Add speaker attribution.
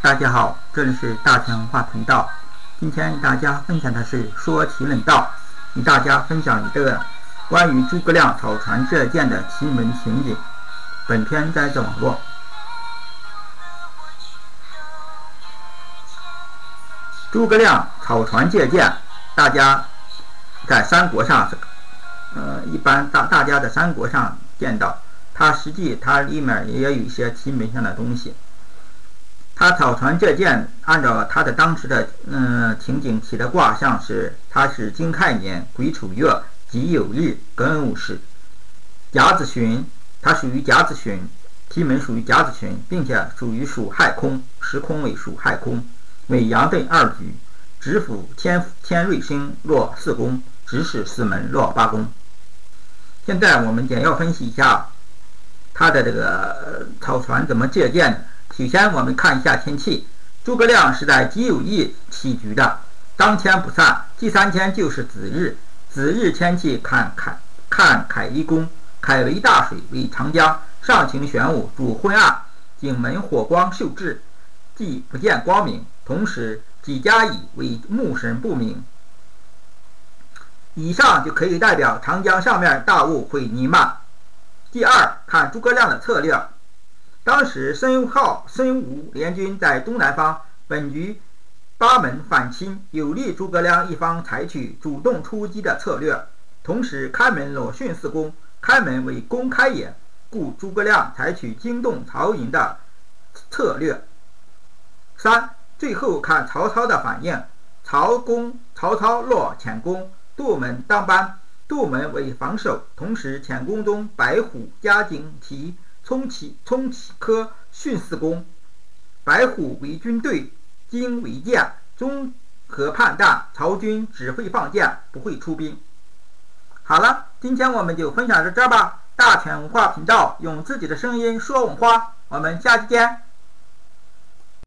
Speaker 1: 大家好，这里是大成文化频道。今天大家分享的是说奇论道，与大家分享一个关于诸葛亮草船借箭的奇门情景。本片摘自网络。诸葛亮草船借箭，大家在三国上，呃，一般大大家在三国上见到。它实际它里面也有一些奇门上的东西。他草船借箭，按照他的当时的嗯情景起的卦象是，他是金亥年癸丑月己酉日庚午时，甲子旬，它属于甲子旬，题门属于甲子旬，并且属于属亥空，时空为属亥空，为阳遁二局，直辅天天瑞星落四宫，直使四门落八宫。现在我们简要分析一下。他的这个草船怎么借鉴的？首先，我们看一下天气。诸葛亮是在己酉日起局的，当天不散，第三天就是子日。子日天气看坎，看坎一宫，坎为大水，为长江，上行玄武，主昏暗，景门火光受制，既不见光明。同时，己加乙为木神不明。以上就可以代表长江上面大雾会弥漫。第二，看诸葛亮的策略。当时孙浩、孙吴联军在东南方，本局八门反侵，有利诸葛亮一方采取主动出击的策略。同时，开门裸训四公，开门为公开也，故诸葛亮采取惊动曹营的策略。三，最后看曹操的反应。曹公曹操落浅攻，杜门当班。杜门为防守，同时浅宫中白虎加警提，冲起冲起科训四宫。白虎为军队，金为将，综合判断，曹军只会放箭，不会出兵。好了，今天我们就分享到这吧。大全文化频道用自己的声音说文化，我们下期见。